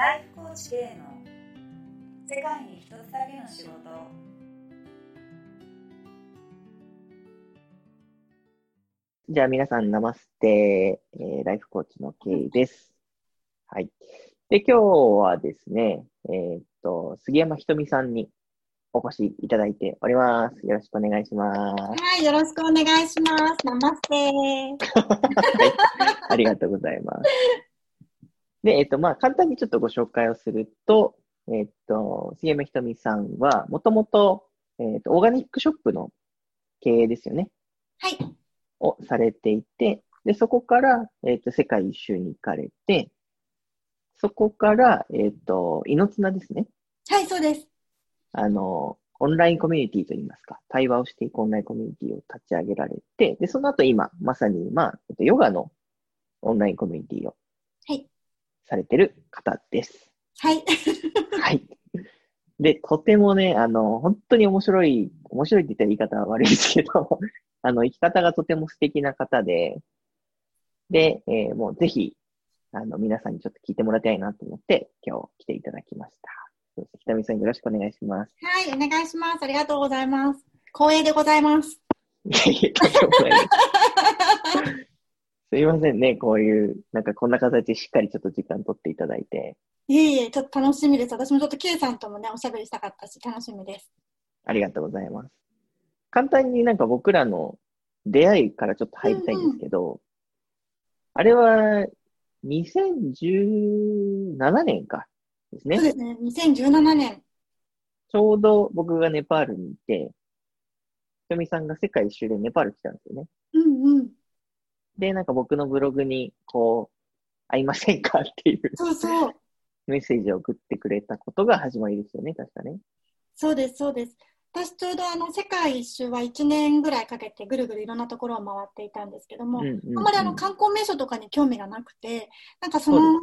ライフコーチ K の世界に一つだけの仕事じゃあ皆さん、ナマステ、えーライフコーチの K です。はい。で、今日はですね、えーっと、杉山ひとみさんにお越しいただいております。よろしくお願いします。はい、よろしくお願いします。ナマステ ありがとうございます。で、えっと、まあ、簡単にちょっとご紹介をすると、えっと、杉山ひとみさんは、もともと、えっと、オーガニックショップの経営ですよね。はい、をされていて、で、そこから、えっと、世界一周に行かれて、そこから、えっと、いのつなですね。はい、そうです。あの、オンラインコミュニティといいますか、対話をしていくオンラインコミュニティを立ち上げられて、で、その後今、まさに今、えっと、ヨガのオンラインコミュニティをはい、されてる方です。はい、はい。で、とてもね、あの、本当に面白い、面白いって言ったら言い方は悪いですけど、あの、生き方がとても素敵な方で、で、えーもうぜひ、あの、皆さんにちょっと聞いてもらいたいなと思って、今日来ていただきました。北見さんよろしくお願いします。はい、お願いします。ありがとうございます。光栄でございます。いやいや、とんでもないです。すいませんね、こういう、なんかこんな形でしっかりちょっと時間取っていただいて、いえいえ、ちょっと楽しみです。私もちょっと K さんともね、おしゃべりしたかったし、楽しみです。ありがとうございます。簡単になんか僕らの出会いからちょっと入りたいんですけど、あれは2017年かですねそう。ですね、2017年。ちょうど僕がネパールにいて、ひとみさんが世界一周でネパール来たんですよね。うんうん。で、なんか僕のブログに、こう、会いませんかっていうそうそう。メッセージを送ってくれたことが始まりですよね、確かね。そうです、そうです。私ちょうどあの世界一周は1年ぐらいかけてぐるぐるいろんなところを回っていたんですけども、うんうんうんあんまりあの観光名所とかに興味がなくて、なんかその。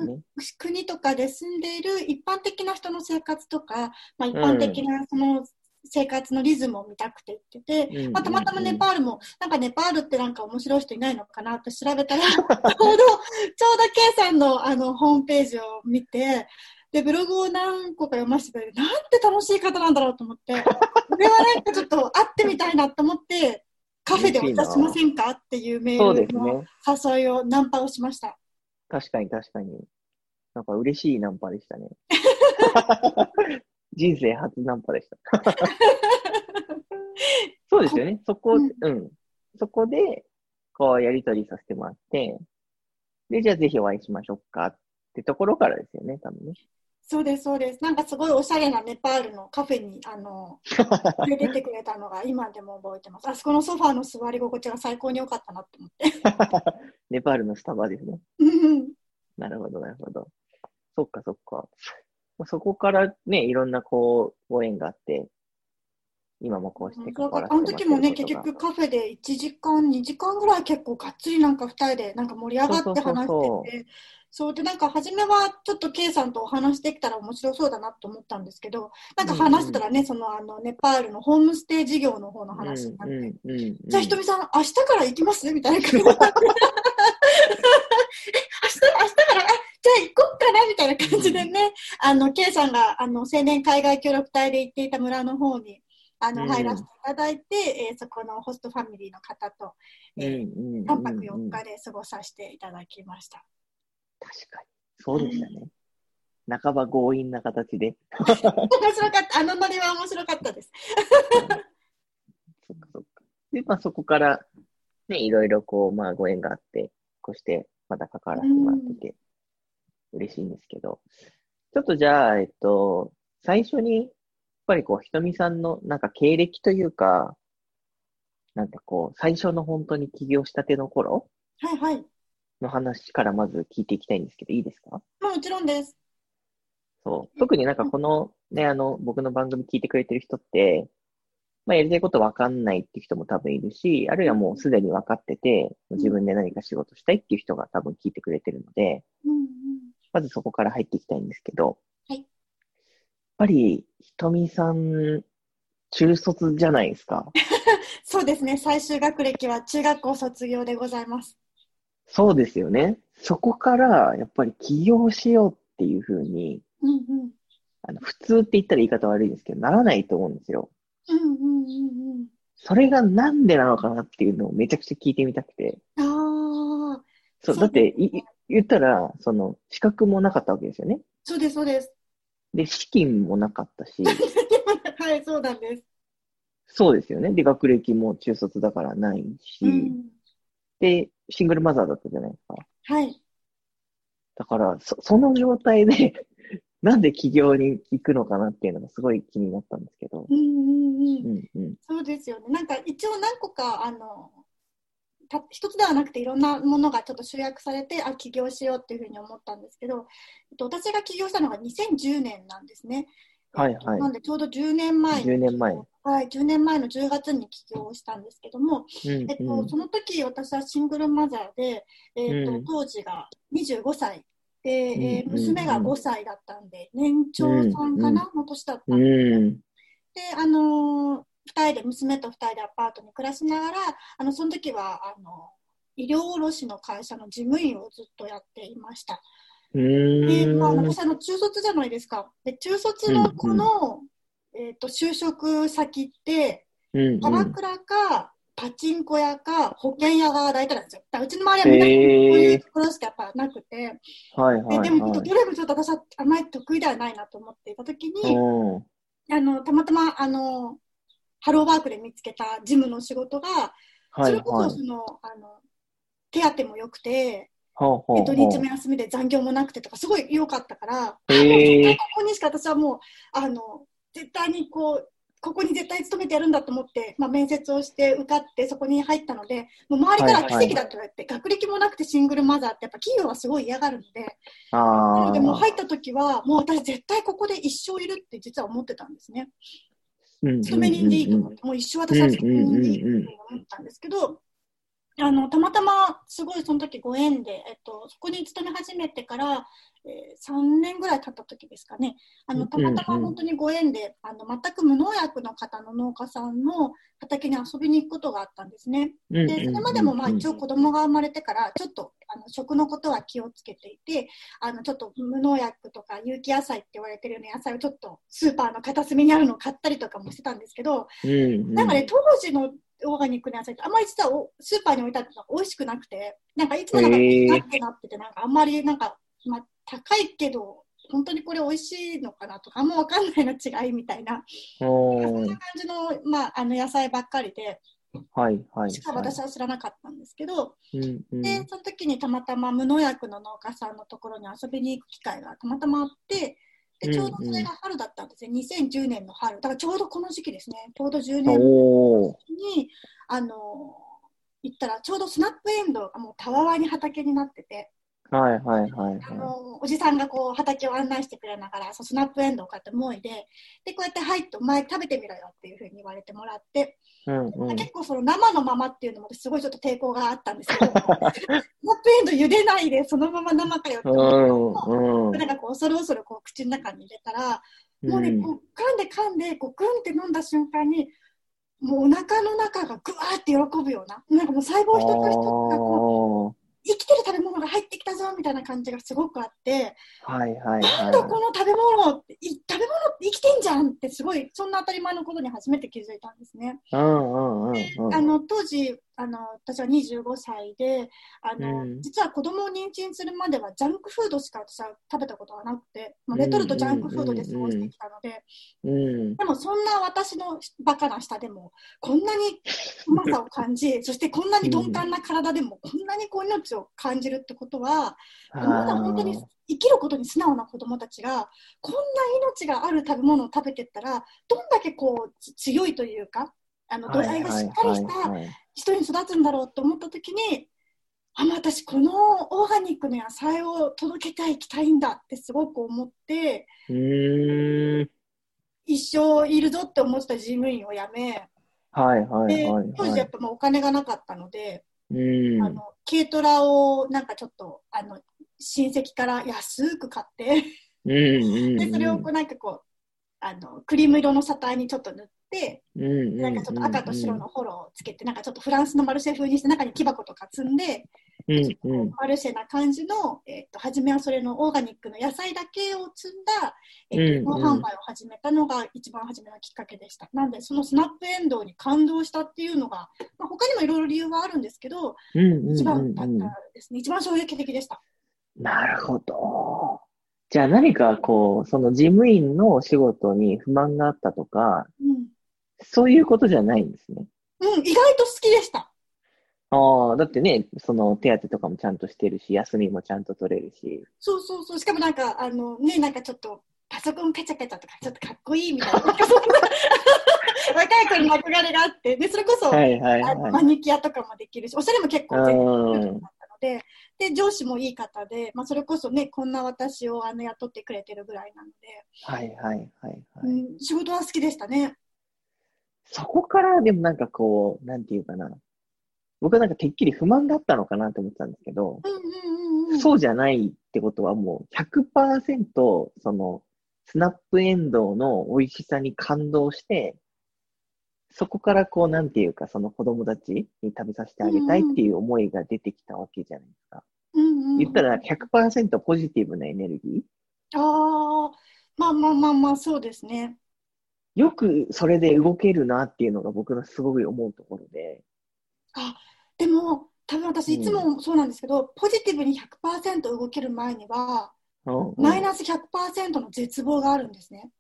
国とかで住んでいる一般的な人の生活とか、まあ、一般的なその生活のリズムを見たくて行ってて、まあ、たまたまネパールも、なんかネパールってなんか面白い人いないのかなって調べたら、ちょうど、ちょうど K さんのあのホームページを見て、で、ブログを何個か読ませてくれて、なんて楽しい方なんだろうと思って、これはなんかちょっと会ってみたいなと思って、カフェでお茶しませんかっていうメールのね。誘いをナンパをしました。確かに確かに。なんか嬉しいナンパでしたね。人生初ナンパでした。そうですよね。そこ、ううんん、そこで、こう、やりとりさせてもらって、で、じゃあぜひお会いしましょうかってところからですよね、多分ね。そうです、そうです。なんかすごいおしゃれなネパールのカフェに、あの、連れてくれたのが今でも覚えてます。あそこのソファーの座り心地が最高に良かったなって思って。ネパールのスタバですね。うんなるほど、なるほど。そっか、そっか。まあそこからね、いろんなこう、ご縁があって、今もこうして関わらせてあの時もね、結局カフェで1時間、2時間ぐらい結構がっつりなんか2人でなんか盛り上がって話してて、そうで、なんか初めはちょっと K さんとお話できたら面白そうだなと思ったんですけど、なんか話してたらね、そのあのネパールのホームステイ事業の方の話になって、うんうんうんうん。じゃあひとみさん、明日から行きます？みたいな感じゃあ行こっかなみたいな感じでね、あの、K さんが、あの、青年海外協力隊で行っていた村の方に、あの、うん入らせていただいて、えーそこのホストファミリーの方と、えーうんうんうん3泊4日で過ごさせていただきました。確かに。そうでしたね。半ば強引な形で。面白かった。あのノリは面白かったです。そっかそっか。で、まあそこから、ね、いろいろこう、まあご縁があって、こうしてまた関わらせてもらってて、嬉しいんですけど、ちょっとじゃあ、えっと、最初に、やっぱりこう、ひとみさんのなんか経歴というか、なんかこう、最初の本当に起業したての頃はいはい。の話からまず聞いていきたいんですけど、いいですか？もちろんです。そう。特になんかこのね、あの、僕の番組聞いてくれてる人って、まあやりたいことわかんないっていう人も多分いるし、あるいはもうすでに分かってて、自分で何か仕事したいっていう人が多分聞いてくれてるので、うんうん。まずそこから入っていきたいんですけど、はいやっぱり、ひとみさん、中卒じゃないですか。そうですね。最終学歴は中学校卒業でございます。そうですよね。そこから、やっぱり起業しようっていうふうにうんうん。あの、普通って言ったら言い方悪いですけど、ならないと思うんですよ。うんうんうんうん。それがなんでなのかなっていうのをめちゃくちゃ聞いてみたくて。ああ。そう、だって、い言ったら、その、資格もなかったわけですよね。そうです、そうです。で、資金もなかったし、はい、そうなんです。そうですよね。で、学歴も中卒だからないし、うん。で、シングルマザーだったじゃないですか。はい。だから、そ、その状態で、なんで起業に行くのかなっていうのがすごい気になったんですけど。うんうんうんう。んうん。そうですよね。なんか一応何個か、あの、た一つではなくていろんなものがちょっと集約されて、あ、起業しようっていうふうに思ったんですけど、えっと、私が起業したのが2010年なんですね。はいえっとはい。なんでちょうど10年前に10年前。はい、10年前の10月に起業したんですけども、うんえっと、うん。その時私はシングルマザーで、えっとうん。当時が25歳。で、えーうん。娘が5歳だったんで、年長さんかな、の年だったんでうん。で、あのー二人で、娘と二人でアパートに暮らしながら、あの、その時は、あの、医療卸の会社の事務員をずっとやっていました。うで、まあ、ーん。私、あの、中卒じゃないですか。で、中卒の子の、えっ、と、就職先って、うんキャバクラか、パチンコ屋か、保険屋が大体なんですよ。だうちの周りはみんなこういうところしかやっぱなくて、はいはいででも、はい。どれもちょっと私はあまり得意ではないなと思っていた時に、うんあの、たまたま、あの、ハローワークで見つけたジムの仕事が、はいそれこはいそ、その、あの、手当も良くて、ほうほうほうで土日も休みで残業もなくてとか、すごい良かったから、ここにしか私はもう、あの、絶対にこう、ここに絶対勤めてやるんだと思って、まあ、面接をして受かってそこに入ったので、もう周りから奇跡だって言われて、学歴もなくてシングルマザーってやっぱ企業はすごい嫌がるので、なあのでもうあ。入った時は、もう私絶対ここで一生いるって実は思ってたんですね。勤め人でいいと思って、もう一生私は勤め人でいいとうんうんうんうん思ったんですけど、あの、たまたますごいその時ご縁で、えっと、そこに勤め始めてから、えー、3年ぐらい経った時ですかね、あの、たまたま本当にご縁で、あの、全く無農薬の方の農家さんの畑に遊びに行くことがあったんですね。でで、それまでもまあ一応子供が生まれてから、ちょっとあの食のことは気をつけていて、あのちょっと無農薬とか有機野菜って言われてるような野菜をちょっとスーパーの片隅にあるのを買ったりとかもしてたんですけど、うんなんかね、当時のオーガニックの野菜ってあんまり実はおスーパーに置いてあって美味しくなくて、なんかいつもなんかなってなってて、なんかあんまりなんか、まあ高いけど、本当にこれ美味しいのかなとか、あんまわかんないの違いみたいな、おそんなー感じの、まあ、あの野菜ばっかりで、はいはい。しか私は知らなかったんですけど、うんうんで、その時にたまたま無農薬の農家さんのところに遊びに行く機会がたまたまあって、で、ちょうどそれが春だったんですね。2010年の春。だからちょうどこの時期ですね。ちょうど10年に、あの、行ったら、ちょうどスナップエンドウがもうたわわに畑になってて、はいはいはいはあの、おじさんがこう畑を案内してくれながら、そうスナップエンドウを買ってもいで、で、こうやって入って、お前食べてみろよっていうふうに言われてもらって、い。うんうん。結構その生のままっていうのもすごいちょっと抵抗があったんですけど、スナップエンドウ茹でないでそのまま生かよってって、んうん。なんかこう恐る恐るこう口の中に入れたら、もうね、うんこう噛んで噛んで、こうグンって飲んだ瞬間に、もうお腹の中がぐわーって喜ぶような、なんかもう細胞一つ一つがこうあ生きてる食べ物が入ってきたぞみたいな感じがすごくあって、ーはいはいなんだこはの食べ物い食べ物って生きてんじゃんってすごい、そんな当たり前のことに初めて気づいたんですね。い。うんうんうんうん。あの当時あの私は25歳であの、うん。実は子供を妊娠するまではジャンクフードしか私は食べたことがなくて、まあ、レトルトジャンクフードで過ごしてきたので、うん。でもそんな私のバカな舌でもこんなにうまさを感じそしてこんなに鈍感な体でもこんなにこう命を感じるってことは、まだ本当に生きることに素直な子供たちがこんな命がある食べ物を食べてったらどんだけこうつ強いというかあの土台がしっかりしたはい人に育つんだろうと思った時にあ私このオーガニックの野菜を届けていきたいんだってすごく思って。一生いるぞって思ってた事務員を辞めはいはいではいはい当時やっ。ぱもうお金がなかったので、うん。あの軽トラをなんかちょっとあの親戚から安く買って。でそれをこうなんかこうあのクリーム色のサターにちょっと塗って。なんかちょっと赤と白のフォローをつけてなんかちょっとフランスのマルシェ風にして中に木箱とか積んでうんうん。マルシェな感じの、えっと初めはそれのオーガニックの野菜だけを積んだ、えっとうんうん販売を始めたのが一番初めのきっかけでした。なんで、そのスナップエンドウに感動したっていうのが、まあ、他にもいろいろ理由はあるんですけど、うんうん一番うんうんだったですね。一番衝撃的でした。なるほど。じゃあ何かこう、その事務員のお仕事に不満があったとか、うん。そういうことじゃないんですね。うん、意外と好きでした。ああ、だってね、その手当とかもちゃんとしてるし、休みもちゃんと取れるし。そうそうそう。しかもなんか、あのね、なんかちょっと、パソコンカチャカチャとか、ちょっとかっこいいみたいな。なんかそんな若い子に憧れがあって、で、それこそ、はいはいはい。ニキュアとかもできるし、おしゃれも結構全うん然だったので、で、上司もいい方で、まあ、それこそね、こんな私をあの雇ってくれてるぐらいなので、はいはいはいはい。うん、仕事は好きでしたね。そこからでもなんかこう、なんていうかな。僕はなんかてっきり不満だったのかなって思ってたんですけど。そうじゃないってことはもう100%そのスナップエンドウの美味しさに感動して、そこからこうなんていうかその子供たちに食べさせてあげたいっていう思いが出てきたわけじゃないですか。言ったら100%ポジティブなエネルギーああ、まあまあまあまあ、そうですね。よくそれで動けるなっていうのが僕のすごい思うところで。あ、でも、多分私いつもそうなんですけど、ポジティブに100%動ける前には、うんうんマイナス100%の絶望があるんですね。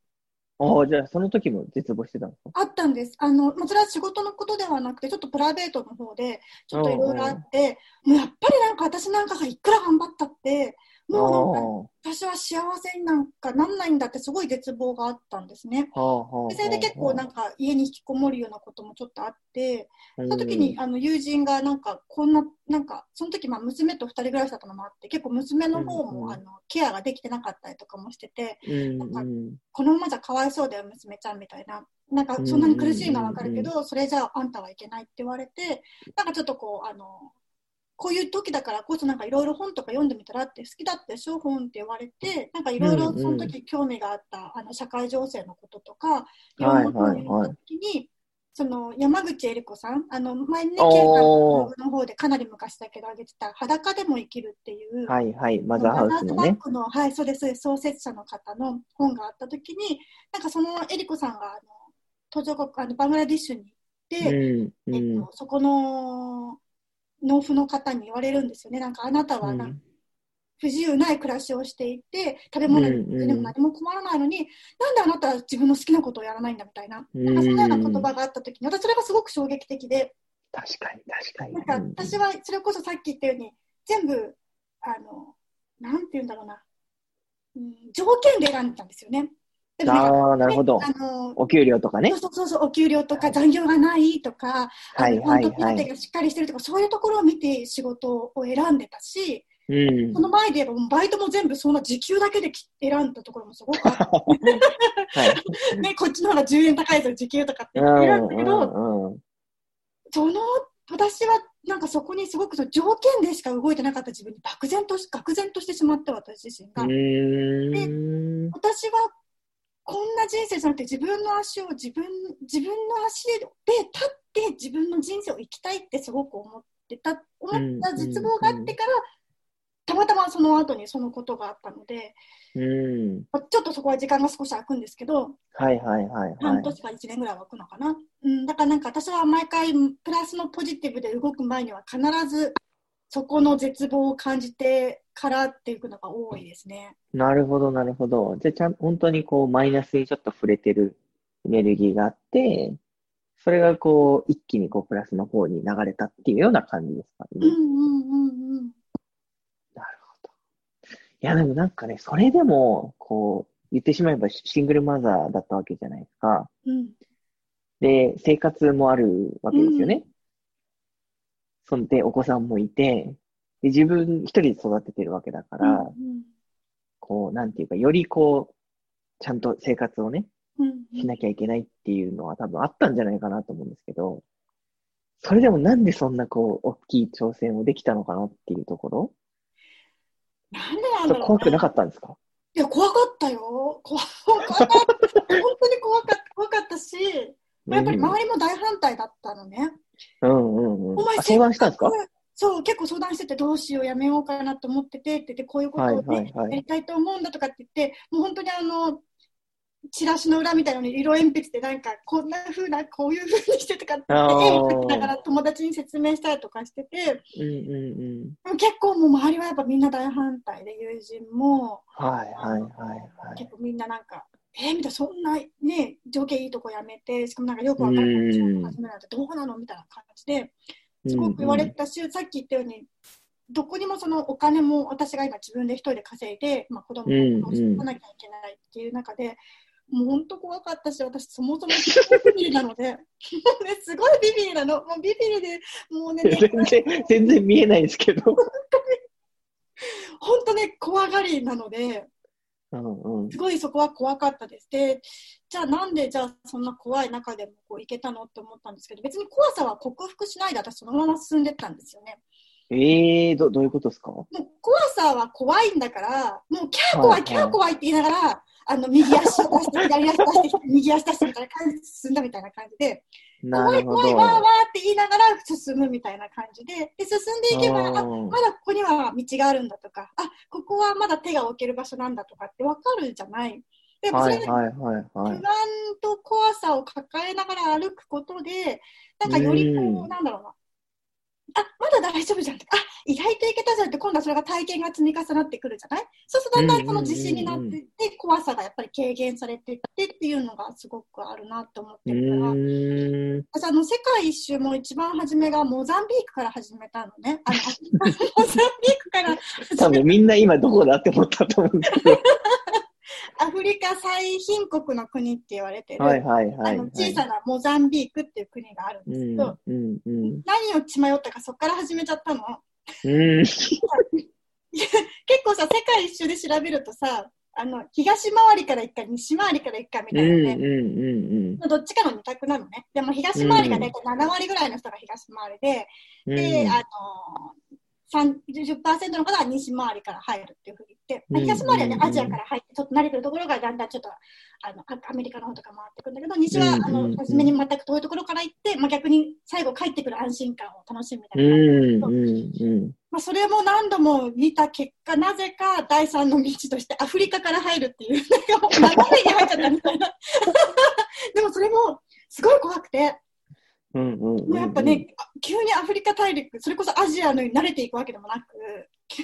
ああ、じゃあその時も絶望してたんですかあったんです。あの、まあ、それは仕事のことではなくて、ちょっとプライベートの方で、ちょっといろいろあって、もうやっぱりなんか私なんかがいくら頑張ったって、もう私は幸せになんかなんないんだってすごい絶望があったんですね。それで結構なんか家に引きこもるようなこともちょっとあって、そその時にあの友人がなんかこんな、なんかその時まあ娘と二人暮らしだったのもあって、結構娘の方もあのケアができてなかったりとかもしてて、うんなんかうんこのままじゃかわいそうだよ、娘ちゃんみたいな。なんかそんなに苦しいのはわかるけど、それじゃああんたはいけないって言われて、なんかちょっとこう、あの、こういう時だからこそなんかいろいろ本とか読んでみたらって好きだったでしょ本って言われてなんかいろいろその時興味があったあの社会情勢のこととかいろんなことを読んだ時にその山口恵理子さんあの前にねケイさんの方でかなり昔だけど上げてた裸でも生きるっていうはいはい、マザーハウスのね。のはいそうです創設者の方の本があった時になんかその恵理子さんがあの途上国あのバングラディッシュに行って、うんうん。えっと、そこの農夫の方に言われるんですよね。なんかあなたはな不自由ない暮らしをしていて、食べ物にも何も困らないのに、なんであなたは自分の好きなことをやらないんだみたいな、なんかそのような言葉があった時に、私それがすごく衝撃的で、確かに確かに。なんか私はそれこそさっき言ったように、全部、あの、なんて言うんだろうな、うん、条件で選んでたんですよね。ああ、なるほど。あのお給料とかね。そうそうそう、お給料とか残業がないとか、はいはいはいがしっかりしてるとか、そういうところを見て仕事を選んでたし、うんそ。の前で言えば、バイトも全部そんな時給だけで選んだところもすごくあって、はい。ね、こっちの方が10円高いぞ、時給とかって選んだけど、その、私はなんかそこにすごく条件でしか動いてなかった自分に漠然とし、愕然としてしまって、私自身が。うーん。私はこんな人生じゃなくて自分の足を自分自分の足で立って自分の人生を生きたいってすごく思ってた思った絶望があってから、たまたまその後にそのことがあったのでうん。ちょっとそこは時間が少し空くんですけどはいはいはいはい。半年か1年ぐらいは空くのかな、うん、だからなんか私は毎回プラスのポジティブで動く前には必ずそこの絶望を感じてからっていうのが多いですね。なるほどなるほど。じゃあちゃん本当にこうマイナスにちょっと触れてるエネルギーがあって、それがこう一気にこうプラスの方に流れたっていうような感じですかね。うんうんうんうんなるほど。いや、でもなんかね、それでも、こう、言ってしまえばシングルマザーだったわけじゃないですか。うんで、生活もあるわけですよね。そんで、お子さんもいて、で、自分一人で育ててるわけだから、うんこう、なんていうか、よりこう、ちゃんと生活をね、うんしなきゃいけないっていうのは多分あったんじゃないかなと思うんですけど、それでもなんでそんなこう、大きい挑戦をできたのかなっていうところ、なんでなんそだろう、れ怖くなかったんですか？いや、怖かったよ。怖 怖かった。本当に怖かった怖かったし、やっぱり周りも大反対だったのね。うんうんうん。お前あ相談したんですか？そう、結構相談してて、どうしよう、やめようかなと思ってて、って言って、こういうことをね、はいはいはいやりたいと思うんだとかって言って、もう本当にあの、チラシの裏みたいなのに色鉛筆でなんか、こんな風な、こういう風にしてとかって絵を描きながら友達に説明したりとかしてて、うんうんうん。結構もう周りはやっぱみんな大反対で、友人も、はいはいはいはい。結構みんななんか、えー、みたいな、そんなね、条件いいとこやめて、しかもなんかよくわかんない始めなんてどうなのみたいな感じで、すごく言われたし、さっき言ったように、どこにもそのお金も私が今自分で一人で稼いで、まあ、子供を育てなきゃいけないっていう中で、もう本当怖かったし、私そもそもビビリなので、も うね、すごいビビリなの。もうビビリで、もうね、全然、全然見えないですけど。本当ね、怖がりなので、うんうんすごいそこは怖かったです。で、じゃあなんでじゃあそんな怖い中でもこういけたのって思ったんですけど、別に怖さは克服しないで私そのまま進んでったんですよね。ええー、ど、どういうことですか？もう怖さは怖いんだから、もうキャー怖い、はいキャー怖いって言いながら、あの右足を出して、左足出して右足出してみたいな感じで進んだみたいな感じで、な怖い。怖いわーわーって言いながら進むみたいな感じで、で進んでいけば、あまだここには道があるんだとか、あここはまだ手が置ける場所なんだとかって分かるじゃない。でもそれではいはいはいはい。不安と怖さを抱えながら歩くことで、なんかよりこうんう、なんだろうな。あ、まだ大丈夫じゃんって。あ、意外といけたじゃんって、今度はそれが体験が積み重なってくるじゃない？そうするとだんだんその自信になっていって、怖さがやっぱり軽減されていってっていうのがすごくあるなって思っうてるから。私あの世界一周も一番初めがモザンビークから始めたのね。あの モザンビークから多分みんな今どこだって思ったと思うんですけど。アフリカ最貧国の国って言われてる、はいはいはい、はい。あの小さなモザンビークっていう国があるんですけど、うんうんうん。何を血迷ったかそこから始めちゃったの？うん。結構さ、世界一周で調べるとさ、あの東回りから行くか西回りから行くかみうんうんたいなね、うんどっちかの二択なのね。でも東回りが大体7割ぐらいの人が東回りで、うん。で、あの30%の方は西回りから入るっていうふうに言って、東回りはね、うんアジアから入って、ちょっと慣れてるところがだんだんちょっとあのあアメリカの方とか回ってくるんだけど、西は、うんあの初めに全く遠いところから行って、まあ、逆に最後帰ってくる安心感を楽しむみたういなうんうん。まあ、それも何度も見た結果、なぜか第三の道としてアフリカから入るっていう、なんかもうに入っちゃったみたいな。でもそれもすごい怖くて、うんうんうん。やっぱね、あ急にアフリカ大陸、それこそアジアのに慣れていくわけでもなく、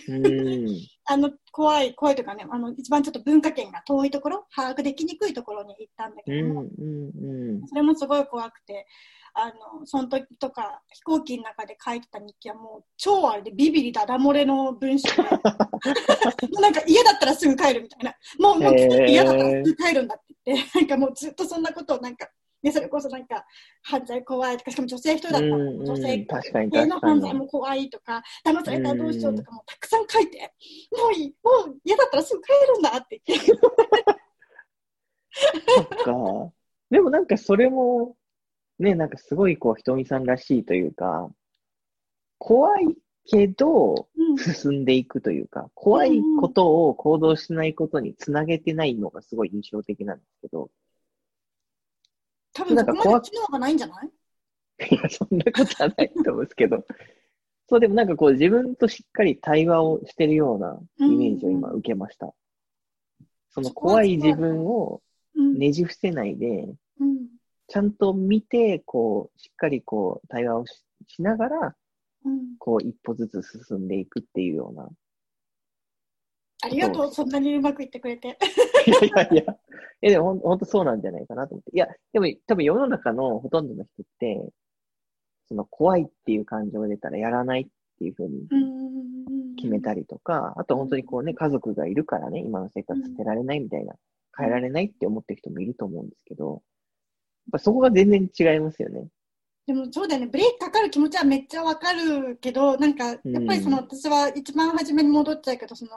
うん。あの怖い、怖いとかね、あの一番ちょっと文化圏が遠いところ、把握できにくいところに行ったんだうんうけども、んうん。それもすごい怖くて、あのその時とか飛行機の中で書いてた日記はもう超あれでビビりだだ漏れの文章で、もうなんか嫌だったらすぐ帰るみたいな、もうもう嫌だったらすぐ帰るんだって言って、なんかもうずっとそんなことをなんか、ね、それこそなんか犯罪怖いとか、しかも女性一人だったらうんうん女性系の犯罪も怖いとか、騙されたらどうしようとかもたくさん書いて、もういい、もう嫌だったらすぐ帰るんだって言って。そっか。でもなんかそれも、ね、なんかすごいこう、ひとみさんらしいというか、怖いけど、うん進んでいくというか、怖いことを行動しないことにつなげてないのがすごい印象的なんですけど、多分そこまで機能がないんじゃない？いや、そんなことはないと思うんですけど、そう、でもなんかこう、自分としっかり対話をしてるようなイメージを今受けました。その怖い自分をうん。ねじ伏せないで、うん。ちゃんと見て、こう、しっかりこう、対話をししながら、うん。こう、一歩ずつ進んでいくっていうような。ありがとう、そんなにうまくいってくれて。いやいやいや、え、でもほんほんとそうなんじゃないかなと思って。いや、でも多分世の中のほとんどの人って、その怖いっていう感情が出たらやらないっていうふうに決めたりとか、あと本当にこうね、家族がいるからね、今の生活捨てられないみたいな、変えられないって思ってる人もいると思うんですけど、やっぱそこが全然違いますよね。でもそうだよね、ブレーキかかる気持ちはめっちゃわかるけど、なんかやっぱりその、うん私は一番初めに戻っちゃうけど、その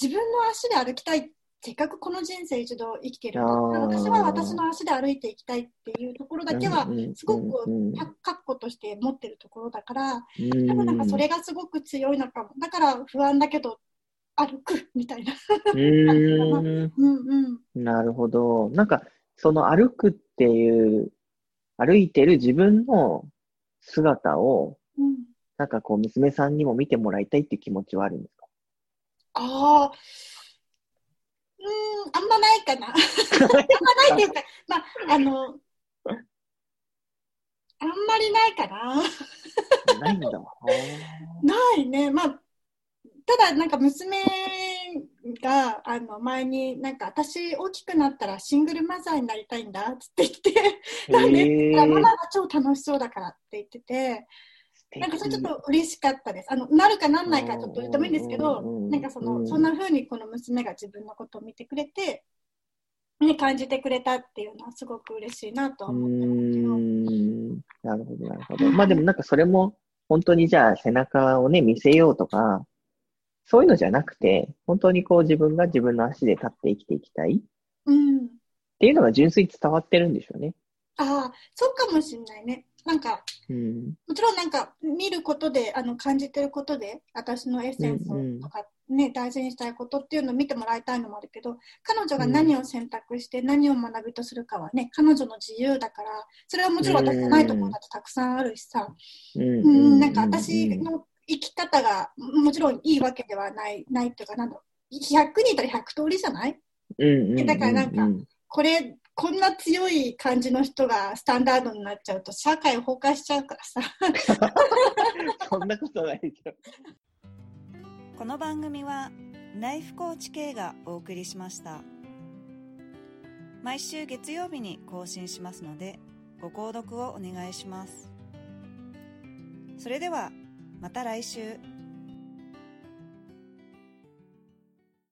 自分の足で歩きたい、せっかくこの人生一度生きてる私は私の足で歩いていきたいっていうところだけはすごくうん確固として持ってるところだから、うん多分なんかそれがすごく強いのかも。だから不安だけど、歩くみたいな。うーん うんうん。なるほど。なんか、その歩くっていう、歩いてる自分の姿を、うんなんかこう、娘さんにも見てもらいたいっていう気持ちはあるんですか？ああ、うーん、あんまないかな。あんまないっていうか、まあ、あの、あんまりないかな。ないんだ。ないね。まあ、ただ、なんか娘が、あの、前になんか、私大きくなったらシングルマザーになりたいんだって言って、なんでママが超楽しそうだからって言ってて、なんかそれちょっと嬉しかったです。あの、なるかなんないかちょっとどうでもいいんですけど、なんかその、そんな風にこの娘が自分のことを見てくれて、ね、感じてくれたっていうのはすごく嬉しいなと思ってますよ。なるほど、なるほど。まあでもなんかそれも、本当にじゃあ背中をね、見せようとか、そういうのじゃなくて、本当にこう自分が自分の足で立って生きていきたい。うん。っていうのが純粋に伝わってるんでしょうね。ああ、そうかもしれないね。なんか、うん、もちろんなんか見ることで、あの感じてることで、私のエッセンスとかね、大事にしたいことっていうのを見てもらいたいのもあるけど、彼女が何を選択して何を学びとするかはね、彼女の自由だから、それはもちろん私じゃないところだってたくさんあるしさ、うん。うん、なんか私の生き方がもちろんいいわけではない、ないっていうか、なんだろう、100人いたら100通りじゃない？うんだからなんか、これ、こんな強い感じの人がスタンダードになっちゃうと社会崩壊しちゃうからさ。そんなことないけど。この番組はライフコーチ系がお送りしました毎週月曜日に更新しますのでご購読をお願いしますそれではまた来週